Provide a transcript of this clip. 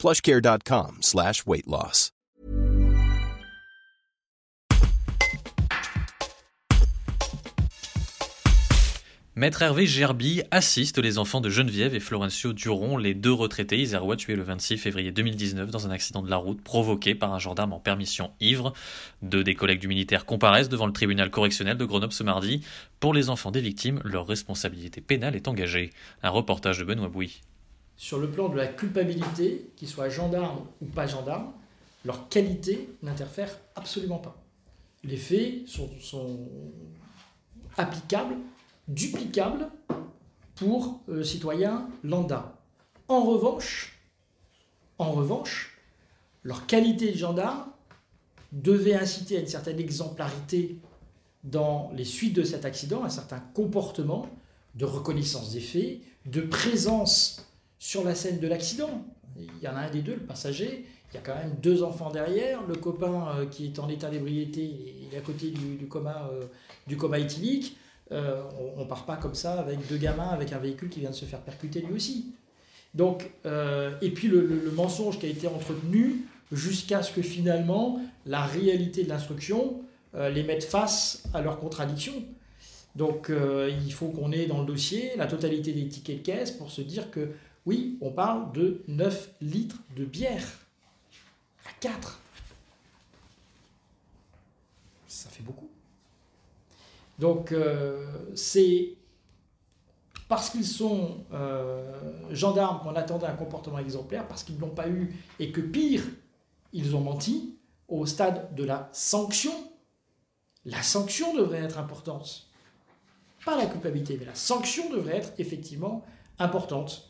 plushcare.com slash weight loss. Maître Hervé Gerby assiste les enfants de Geneviève et Florencio Duron, les deux retraités isérois tués le 26 février 2019 dans un accident de la route provoqué par un gendarme en permission ivre. Deux des collègues du militaire comparaissent devant le tribunal correctionnel de Grenoble ce mardi. Pour les enfants des victimes, leur responsabilité pénale est engagée. Un reportage de Benoît Bouy. Sur le plan de la culpabilité, qu'ils soient gendarmes ou pas gendarmes, leur qualité n'interfère absolument pas. Les faits sont, applicables duplicable pour le citoyen lambda. En revanche, en revanche, leur qualité de gendarme devait inciter à une certaine exemplarité dans les suites de cet accident, un certain comportement de reconnaissance des faits, de présence sur la scène de l'accident. Il y en a un des deux, le passager, il y a quand même deux enfants derrière, le copain euh, qui est en état d'ébriété, il est à côté du, coma, euh, du coma éthylique, euh, on ne part pas comme ça avec deux gamins avec un véhicule qui vient de se faire percuter lui aussi. Donc, euh, et puis le, mensonge qui a été entretenu jusqu'à ce que finalement la réalité de l'instruction les mette face à leurs contradictions. Donc il faut qu'on ait dans le dossier la totalité des tickets de caisse pour se dire que oui, on parle de 9 litres de bière à 4. Ça fait beaucoup. Donc euh, c'est parce qu'ils sont euh, gendarmes qu'on attendait un comportement exemplaire, parce qu'ils ne l'ont pas eu, et que pire, ils ont menti, au stade de la sanction, la sanction devrait être importante. Pas la culpabilité, mais la sanction devrait être effectivement importante.